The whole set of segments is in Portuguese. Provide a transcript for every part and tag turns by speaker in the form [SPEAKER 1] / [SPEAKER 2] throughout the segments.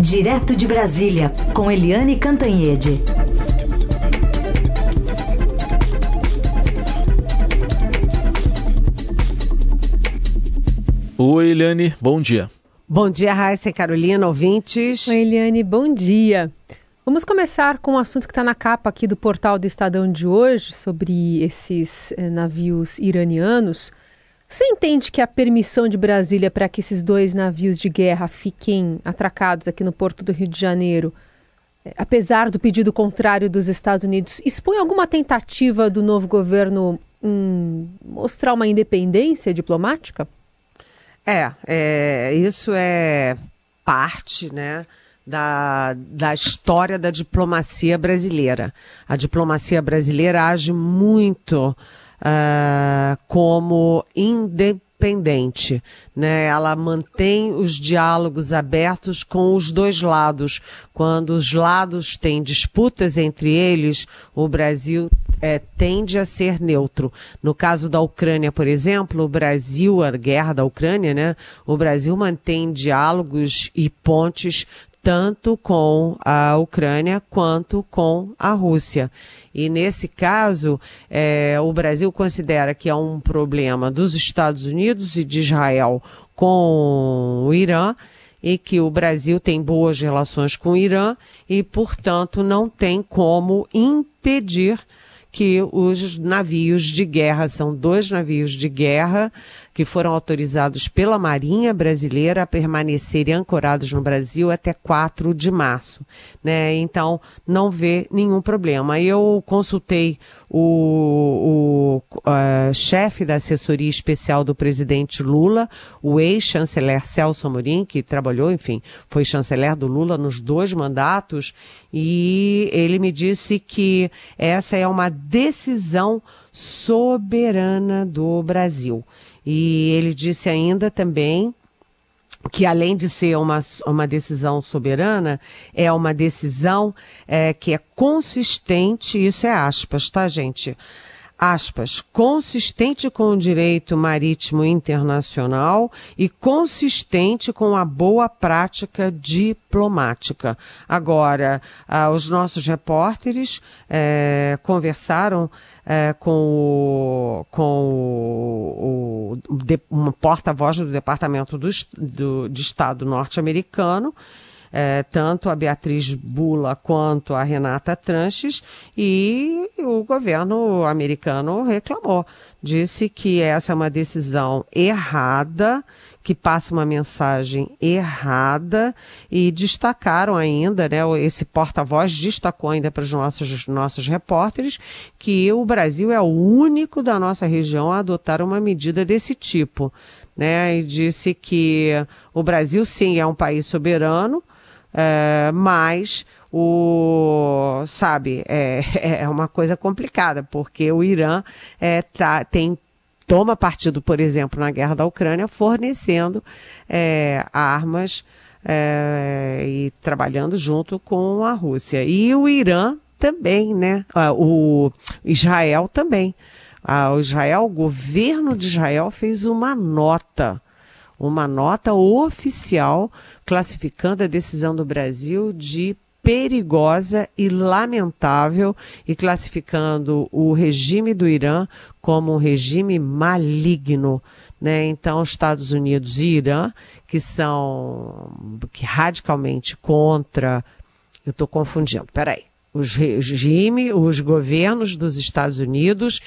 [SPEAKER 1] Direto de Brasília, com Eliane Cantanhede.
[SPEAKER 2] Oi, Eliane, bom dia.
[SPEAKER 3] Bom dia, Raíssa e Carolina, ouvintes.
[SPEAKER 4] Oi, Eliane, bom dia. Vamos começar com um assunto que está na capa aqui do portal do Estadão de hoje, sobre esses eh, navios iranianos. Você entende que a permissão de Brasília para que esses dois navios de guerra fiquem atracados aqui no porto do Rio de Janeiro, eh, apesar do pedido contrário dos Estados Unidos, expõe alguma tentativa do novo governo em mostrar uma independência diplomática?
[SPEAKER 3] É, é isso é parte, né? da, da história da diplomacia brasileira. A diplomacia brasileira age muito uh, como independente, né? Ela mantém os diálogos abertos com os dois lados. Quando os lados têm disputas entre eles, o Brasil é, tende a ser neutro. No caso da Ucrânia, por exemplo, o Brasil, a guerra da Ucrânia, né? O Brasil mantém diálogos e pontes tanto com a Ucrânia quanto com a Rússia. E nesse caso, é, o Brasil considera que é um problema dos Estados Unidos e de Israel com o Irã e que o Brasil tem boas relações com o Irã e, portanto, não tem como impedir que os navios de guerra, são dois navios de guerra que foram autorizados pela Marinha Brasileira a permanecerem ancorados no Brasil até 4 de março. Né? Então, não vê nenhum problema. Eu consultei o, o uh, chefe da assessoria especial do presidente Lula, o ex-chanceler Celso Amorim, que trabalhou, enfim, foi chanceler do Lula nos dois mandatos, e ele me disse que essa é uma decisão soberana do Brasil. E ele disse ainda também que além de ser uma, uma decisão soberana, é uma decisão é, que é consistente, isso é aspas, tá, gente? Aspas, consistente com o direito marítimo internacional e consistente com a boa prática diplomática. Agora, ah, os nossos repórteres eh, conversaram eh, com, o, com o, o, porta-voz do Departamento do, do, de Estado norte-americano, é, tanto a Beatriz Bula quanto a Renata Tranches, e o governo americano reclamou. Disse que essa é uma decisão errada, que passa uma mensagem errada, e destacaram ainda, né, esse porta-voz destacou ainda para os nossos, nossos repórteres, que o Brasil é o único da nossa região a adotar uma medida desse tipo. Né, e disse que o Brasil sim é um país soberano, é, mas o sabe é, é uma coisa complicada porque o Irã é, tá, tem toma partido por exemplo na guerra da Ucrânia fornecendo é, armas é, e trabalhando junto com a Rússia. E o Irã também né? Ah, o Israel também. Ah, o Israel o governo de Israel fez uma nota uma nota oficial classificando a decisão do Brasil de perigosa e lamentável e classificando o regime do Irã como um regime maligno. Né? Então, Estados Unidos e Irã, que são que radicalmente contra. Eu estou confundindo, peraí. Os regime, os governos dos Estados Unidos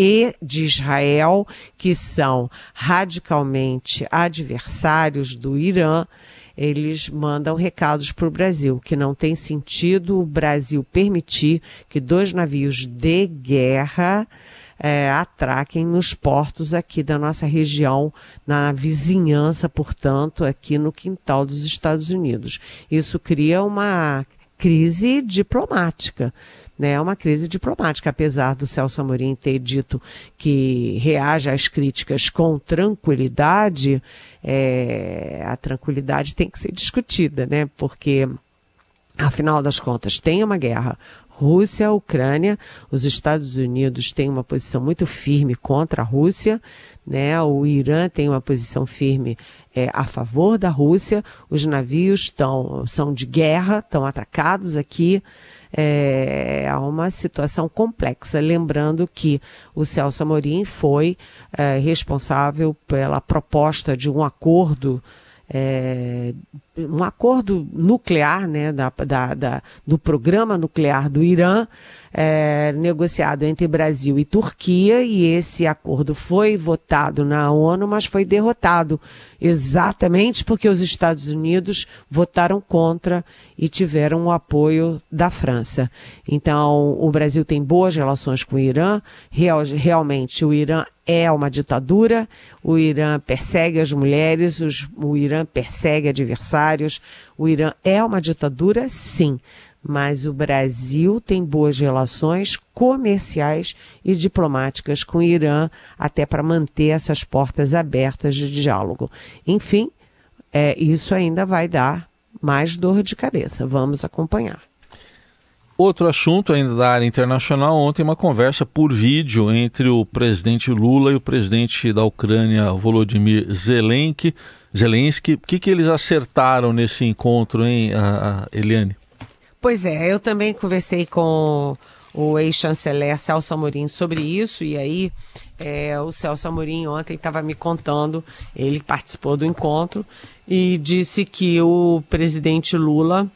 [SPEAKER 3] e de Israel, que são radicalmente adversários do Irã, eles mandam recados para o Brasil, que não tem sentido o Brasil permitir que dois navios de guerra é, atraquem nos portos aqui da nossa região, na vizinhança, portanto, aqui no quintal dos Estados Unidos. Isso cria uma crise diplomática né, é uma crise diplomática, apesar do Celso Amorim ter dito que reage às críticas com tranquilidade, é, a tranquilidade tem que ser discutida, né, porque, afinal das contas, tem uma guerra Rússia, Ucrânia. Os Estados Unidos têm uma posição muito firme contra a Rússia, né? O Irã tem uma posição firme é, a favor da Rússia. Os navios tão, são de guerra, estão atracados aqui. É, uma situação complexa. Lembrando que o Celso Amorim foi é, responsável pela proposta de um acordo é, um acordo nuclear, né, da, da, da, do programa nuclear do Irã, é, negociado entre Brasil e Turquia, e esse acordo foi votado na ONU, mas foi derrotado exatamente porque os Estados Unidos votaram contra e tiveram o apoio da França. Então, o Brasil tem boas relações com o Irã, Real, realmente o Irã é uma ditadura, o Irã persegue as mulheres, os, o Irã persegue adversários, o Irã é uma ditadura, sim mas o Brasil tem boas relações comerciais e diplomáticas com o Irã, até para manter essas portas abertas de diálogo. Enfim, é, isso ainda vai dar mais dor de cabeça. Vamos acompanhar.
[SPEAKER 2] Outro assunto ainda da área internacional, ontem uma conversa por vídeo entre o presidente Lula e o presidente da Ucrânia, Volodymyr Zelensky. Zelensky. O que, que eles acertaram nesse encontro, hein, Eliane?
[SPEAKER 3] Pois é, eu também conversei com o ex-chanceler Celso Amorim sobre isso, e aí é, o Celso Amorim ontem estava me contando, ele participou do encontro e disse que o presidente Lula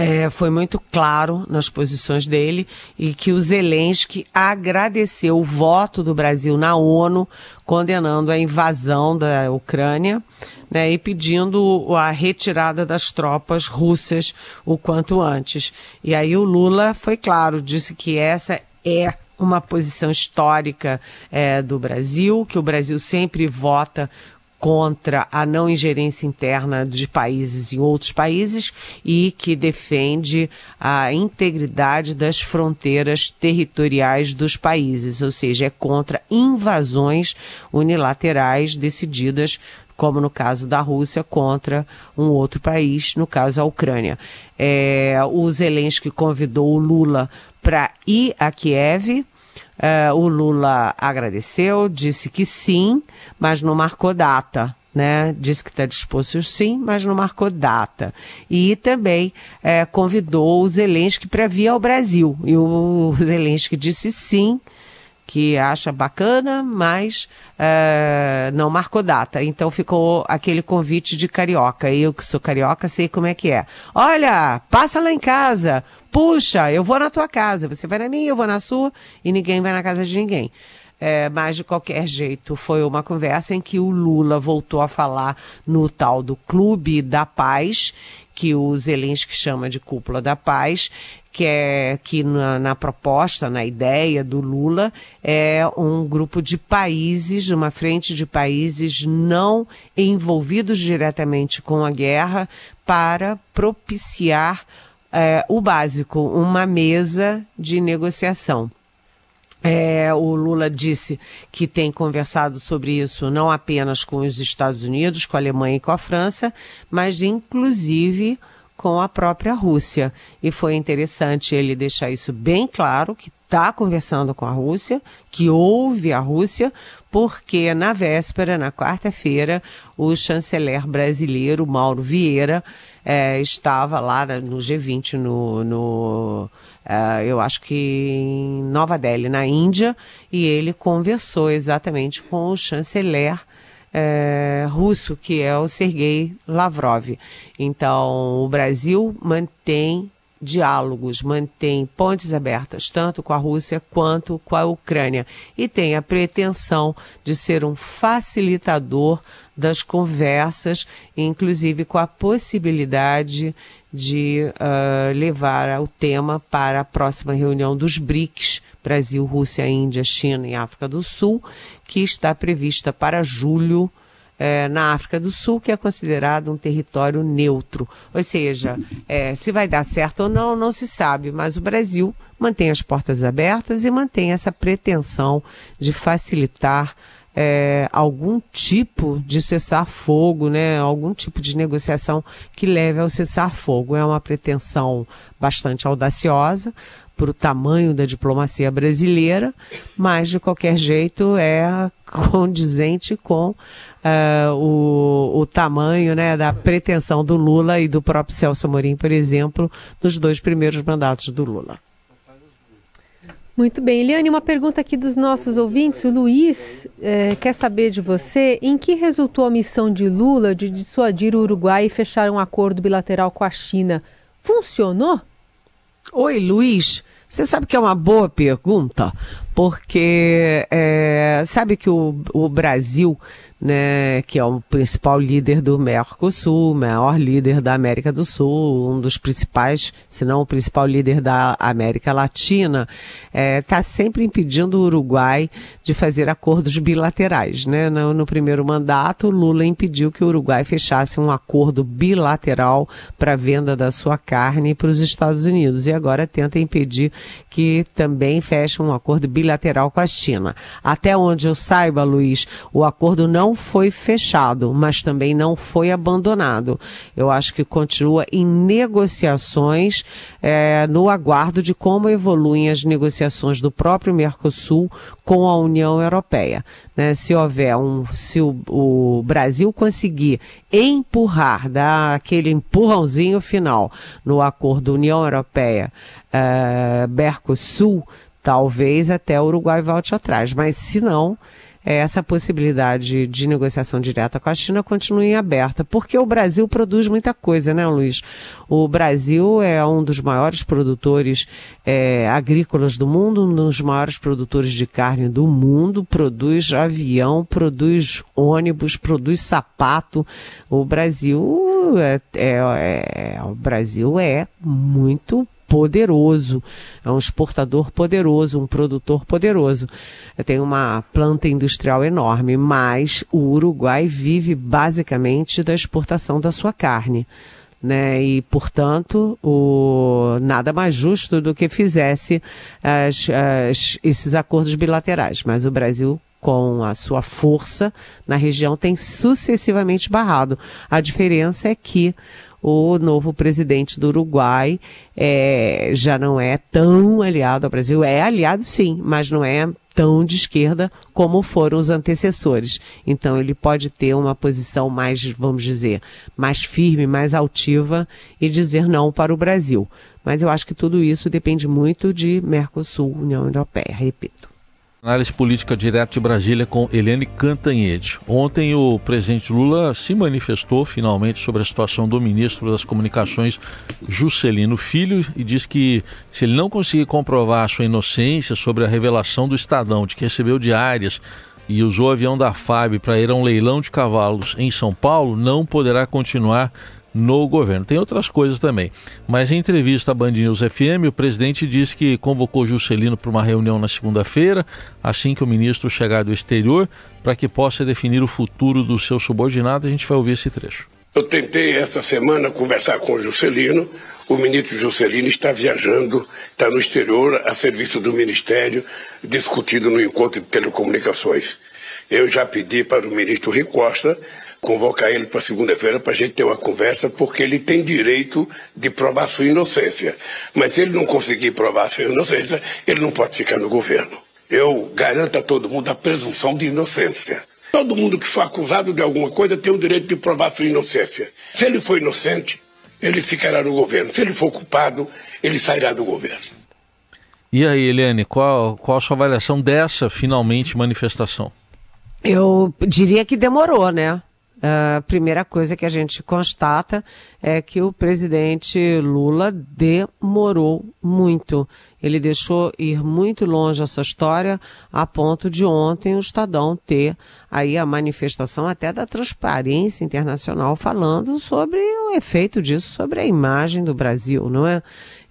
[SPEAKER 3] é, foi muito claro nas posições dele e que o Zelensky agradeceu o voto do Brasil na ONU condenando a invasão da Ucrânia né, e pedindo a retirada das tropas russas o quanto antes. E aí o Lula foi claro, disse que essa é uma posição histórica é, do Brasil, que o Brasil sempre vota contra a não ingerência interna de países em outros países e que defende a integridade das fronteiras territoriais dos países, ou seja, é contra invasões unilaterais decididas como no caso da Rússia, contra um outro país, no caso a Ucrânia. É, o Zelensky convidou o Lula para ir a Kiev, Uh, o Lula agradeceu, disse que sim, mas não marcou data. Né? Disse que está disposto sim, mas não marcou data. E também é, convidou o Zelensky para vir ao Brasil. E o Zelensky disse sim, que acha bacana, mas uh, não marcou data. Então ficou aquele convite de carioca. Eu que sou carioca sei como é que é. Olha, passa lá em casa. Puxa, eu vou na tua casa. Você vai na minha, eu vou na sua e ninguém vai na casa de ninguém. É, mas de qualquer jeito, foi uma conversa em que o Lula voltou a falar no tal do Clube da Paz, que o Zelensky chama de Cúpula da Paz, que é que na, na, proposta, na ideia do Lula, é um grupo de países, uma frente de países não envolvidos diretamente com a guerra, para propiciar é, o básico, uma mesa de negociação. É, o Lula disse que tem conversado sobre isso não apenas com os Estados Unidos, com a Alemanha e com a França, mas inclusive com a própria Rússia. E foi interessante ele deixar isso bem claro, que está conversando com a Rússia, que ouve a Rússia, porque na véspera, na quarta-feira, o chanceler brasileiro, Mauro Vieira, é, estava lá no G20, no, no uh, eu acho que em Nova Delhi, na Índia, e ele conversou exatamente com o chanceler é, russo, que é o Sergei Lavrov. Então, o Brasil mantém diálogos, mantém pontes abertas, tanto com a Rússia quanto com a Ucrânia, e tem a pretensão de ser um facilitador das conversas, inclusive com a possibilidade de uh, levar o tema para a próxima reunião dos BRICS, Brasil, Rússia, Índia, China e África do Sul, que está prevista para julho é, na África do Sul, que é considerado um território neutro. Ou seja, é, se vai dar certo ou não, não se sabe, mas o Brasil mantém as portas abertas e mantém essa pretensão de facilitar é, algum tipo de cessar-fogo, né, algum tipo de negociação que leve ao cessar-fogo. É uma pretensão bastante audaciosa para o tamanho da diplomacia brasileira, mas de qualquer jeito é condizente com uh, o, o tamanho né, da pretensão do Lula e do próprio Celso Amorim, por exemplo, nos dois primeiros mandatos do Lula.
[SPEAKER 4] Muito bem. Eliane, uma pergunta aqui dos nossos ouvintes. O Luiz é, quer saber de você em que resultou a missão de Lula de dissuadir o Uruguai e fechar um acordo bilateral com a China. Funcionou?
[SPEAKER 3] Oi, Luiz. Você sabe que é uma boa pergunta, porque é, sabe que o, o Brasil né, que é o principal líder do Mercosul, maior líder da América do Sul, um dos principais, se não o principal líder da América Latina, está é, tá sempre impedindo o Uruguai de fazer acordos bilaterais. Né? No, no primeiro mandato, Lula impediu que o Uruguai fechasse um acordo bilateral para venda da sua carne para os Estados Unidos e agora tenta impedir que também feche um acordo bilateral com a China. Até onde eu saiba, Luiz, o acordo não foi fechado, mas também não foi abandonado. Eu acho que continua em negociações, é, no aguardo de como evoluem as negociações do próprio Mercosul com a União Europeia. Né? Se houver um, se o, o Brasil conseguir empurrar, dar aquele empurrãozinho final no acordo União Europeia é, talvez até o Uruguai volte atrás. Mas se não, é, essa possibilidade de negociação direta com a China continue aberta, porque o Brasil produz muita coisa, né, Luiz? O Brasil é um dos maiores produtores é, agrícolas do mundo, um dos maiores produtores de carne do mundo, produz avião, produz ônibus, produz sapato. O Brasil é, é, é o Brasil é muito poderoso, é um exportador poderoso, um produtor poderoso. Tem uma planta industrial enorme, mas o Uruguai vive basicamente da exportação da sua carne. Né? E, portanto, o, nada mais justo do que fizesse as, as, esses acordos bilaterais. Mas o Brasil com a sua força na região tem sucessivamente barrado. A diferença é que o novo presidente do Uruguai é, já não é tão aliado ao Brasil. É aliado sim, mas não é tão de esquerda como foram os antecessores. Então ele pode ter uma posição mais, vamos dizer, mais firme, mais altiva e dizer não para o Brasil. Mas eu acho que tudo isso depende muito de Mercosul, União Europeia, repito.
[SPEAKER 2] Análise política direto de Brasília com Eliane Cantanhede. Ontem o presidente Lula se manifestou finalmente sobre a situação do ministro das Comunicações, Juscelino Filho, e diz que se ele não conseguir comprovar a sua inocência sobre a revelação do Estadão de que recebeu diárias e usou o avião da FAB para ir a um leilão de cavalos em São Paulo, não poderá continuar no governo. Tem outras coisas também. Mas em entrevista à Band News FM, o presidente disse que convocou Juscelino para uma reunião na segunda-feira, assim que o ministro chegar do exterior, para que possa definir o futuro do seu subordinado. A gente vai ouvir esse trecho.
[SPEAKER 5] Eu tentei essa semana conversar com o Juscelino. O ministro Juscelino está viajando, está no exterior, a serviço do Ministério, discutido no encontro de telecomunicações. Eu já pedi para o ministro Rui Costa convocar ele para segunda-feira para a gente ter uma conversa, porque ele tem direito de provar sua inocência. Mas se ele não conseguir provar sua inocência, ele não pode ficar no governo. Eu garanto a todo mundo a presunção de inocência. Todo mundo que for acusado de alguma coisa tem o direito de provar sua inocência. Se ele for inocente, ele ficará no governo. Se ele for culpado, ele sairá do governo.
[SPEAKER 2] E aí, Helene, qual, qual a sua avaliação dessa, finalmente, manifestação?
[SPEAKER 3] Eu diria que demorou, né? A primeira coisa que a gente constata é que o presidente Lula demorou muito. Ele deixou ir muito longe essa história, a ponto de ontem o Estadão ter aí a manifestação até da transparência internacional falando sobre o efeito disso sobre a imagem do Brasil, não é?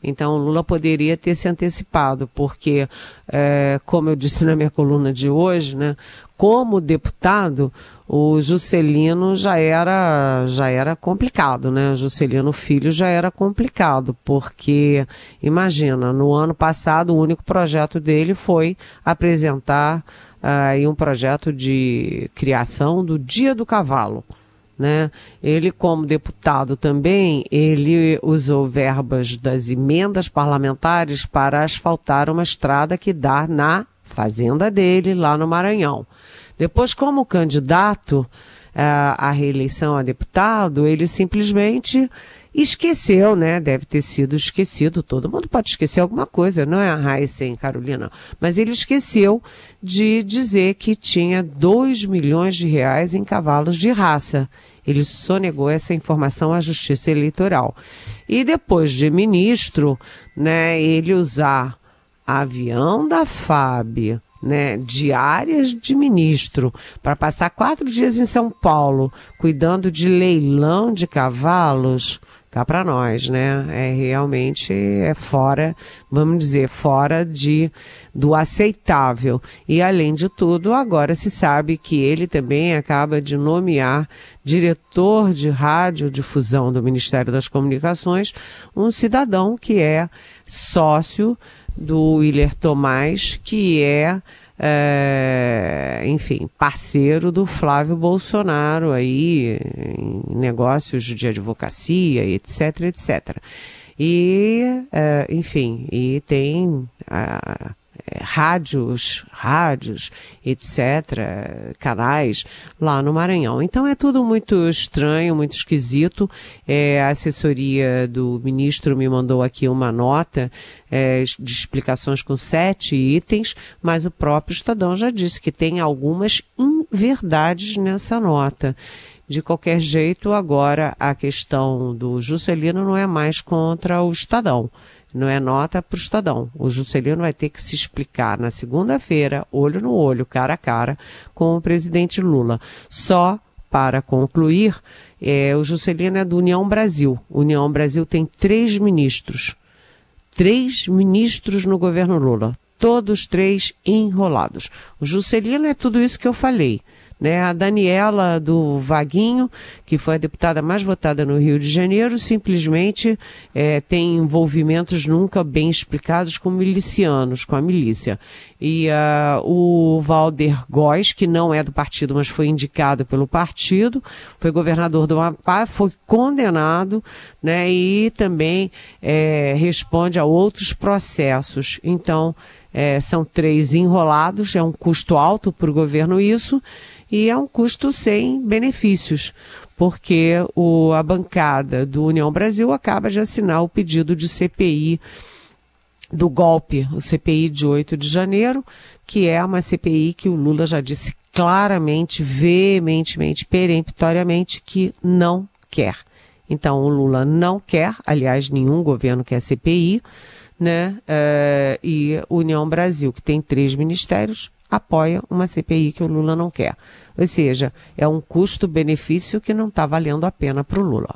[SPEAKER 3] Então, Lula poderia ter se antecipado, porque, é, como eu disse na minha coluna de hoje, né, como deputado, o Juscelino já era, já era complicado, né? O Juscelino Filho já era complicado, porque, imagina, no ano passado o único projeto dele foi apresentar uh, um projeto de criação do Dia do Cavalo. Né? Ele, como deputado também, ele usou verbas das emendas parlamentares para asfaltar uma estrada que dá na fazenda dele, lá no Maranhão. Depois, como candidato uh, à reeleição a deputado, ele simplesmente esqueceu, né? Deve ter sido esquecido. Todo mundo pode esquecer alguma coisa, não é a em Carolina. Mas ele esqueceu de dizer que tinha 2 milhões de reais em cavalos de raça. Ele sonegou essa informação à Justiça Eleitoral. E depois de ministro, né, ele usar avião da FAB, né, diárias de ministro, para passar quatro dias em São Paulo, cuidando de leilão de cavalos, cá para nós, né? É realmente é fora, vamos dizer, fora de do aceitável. E além de tudo, agora se sabe que ele também acaba de nomear diretor de radiodifusão do Ministério das Comunicações, um cidadão que é sócio do Willer Tomás, que é é, enfim, parceiro do Flávio Bolsonaro aí em negócios de advocacia, etc, etc. E, é, enfim, e tem a, é, rádios, rádios, etc., canais lá no Maranhão. Então é tudo muito estranho, muito esquisito. É, a assessoria do ministro me mandou aqui uma nota é, de explicações com sete itens, mas o próprio Estadão já disse que tem algumas inverdades nessa nota. De qualquer jeito, agora a questão do Juscelino não é mais contra o Estadão não é nota para o Estadão. O Juscelino vai ter que se explicar na segunda-feira, olho no olho, cara a cara, com o presidente Lula. Só para concluir, é, o Juscelino é do União Brasil. União Brasil tem três ministros. Três ministros no governo Lula. Todos três enrolados. O Juscelino é tudo isso que eu falei. Né? A Daniela do Vaguinho, que foi a deputada mais votada no Rio de Janeiro, simplesmente é, tem envolvimentos nunca bem explicados com milicianos, com a milícia. E uh, o Valder Góes, que não é do partido, mas foi indicado pelo partido, foi governador do Amapá, foi condenado né, e também é, responde a outros processos. Então, é, são três enrolados, é um custo alto para o governo isso, e é um custo sem benefícios, porque o, a bancada do União Brasil acaba de assinar o pedido de CPI do golpe, o CPI de 8 de janeiro, que é uma CPI que o Lula já disse claramente, veementemente, peremptoriamente, que não quer. Então, o Lula não quer, aliás, nenhum governo quer CPI, né? Uh, e União Brasil, que tem três ministérios, apoia uma CPI que o Lula não quer. Ou seja, é um custo-benefício que não está valendo a pena para o Lula.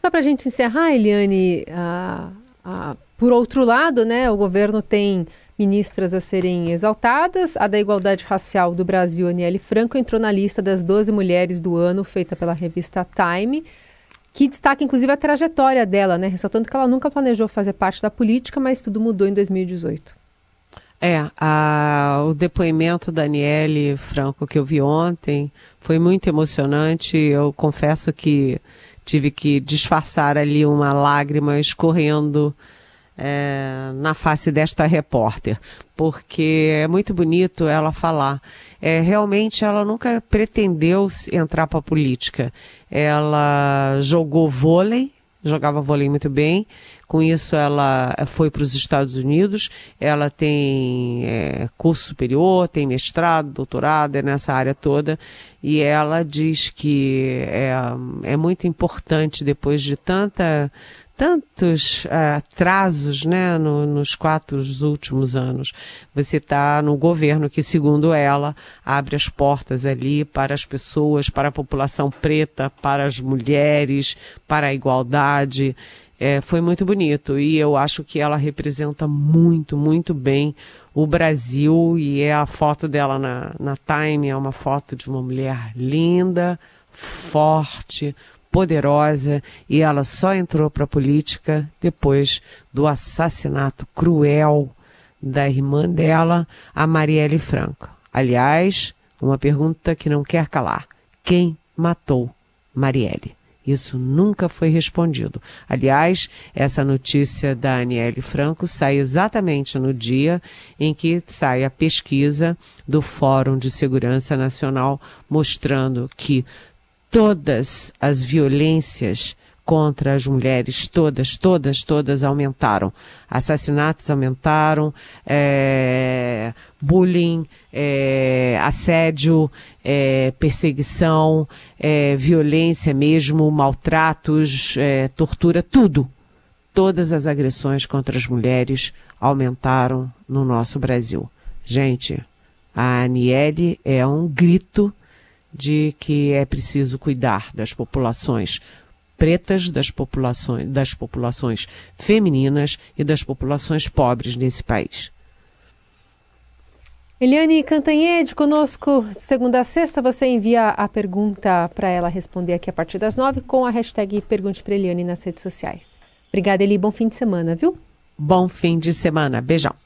[SPEAKER 4] Só para a gente encerrar, Eliane, ah, ah, por outro lado, né, o governo tem ministras a serem exaltadas. A da Igualdade Racial do Brasil, Aniele Franco, entrou na lista das 12 mulheres do ano, feita pela revista Time, que destaca inclusive a trajetória dela, né, ressaltando que ela nunca planejou fazer parte da política, mas tudo mudou em 2018.
[SPEAKER 3] É, a, o depoimento da Daniele Franco que eu vi ontem foi muito emocionante. Eu confesso que tive que disfarçar ali uma lágrima escorrendo é, na face desta repórter, porque é muito bonito ela falar. É, realmente ela nunca pretendeu entrar para a política. Ela jogou vôlei, jogava vôlei muito bem. Com isso, ela foi para os Estados Unidos. Ela tem é, curso superior, tem mestrado, doutorado, é nessa área toda. E ela diz que é, é muito importante, depois de tanta tantos uh, atrasos né, no, nos quatro últimos anos. Você está no governo que, segundo ela, abre as portas ali para as pessoas, para a população preta, para as mulheres, para a igualdade. É, foi muito bonito e eu acho que ela representa muito, muito bem o Brasil e é a foto dela na, na Time, é uma foto de uma mulher linda, forte, poderosa e ela só entrou para a política depois do assassinato cruel da irmã dela, a Marielle Franco. Aliás, uma pergunta que não quer calar: quem matou Marielle? Isso nunca foi respondido. Aliás, essa notícia da Aniele Franco sai exatamente no dia em que sai a pesquisa do Fórum de Segurança Nacional mostrando que todas as violências contra as mulheres, todas, todas, todas aumentaram. Assassinatos aumentaram, é, bullying, é, assédio, é, perseguição, é, violência mesmo, maltratos, é, tortura, tudo. Todas as agressões contra as mulheres aumentaram no nosso Brasil. Gente, a Aniele é um grito de que é preciso cuidar das populações pretas, das populações, das populações femininas e das populações pobres nesse país.
[SPEAKER 4] Eliane Cantanhede, conosco de segunda a sexta. Você envia a pergunta para ela responder aqui a partir das nove com a hashtag Pergunte para Eliane nas redes sociais. Obrigada, Eli. Bom fim de semana, viu?
[SPEAKER 3] Bom fim de semana. Beijão.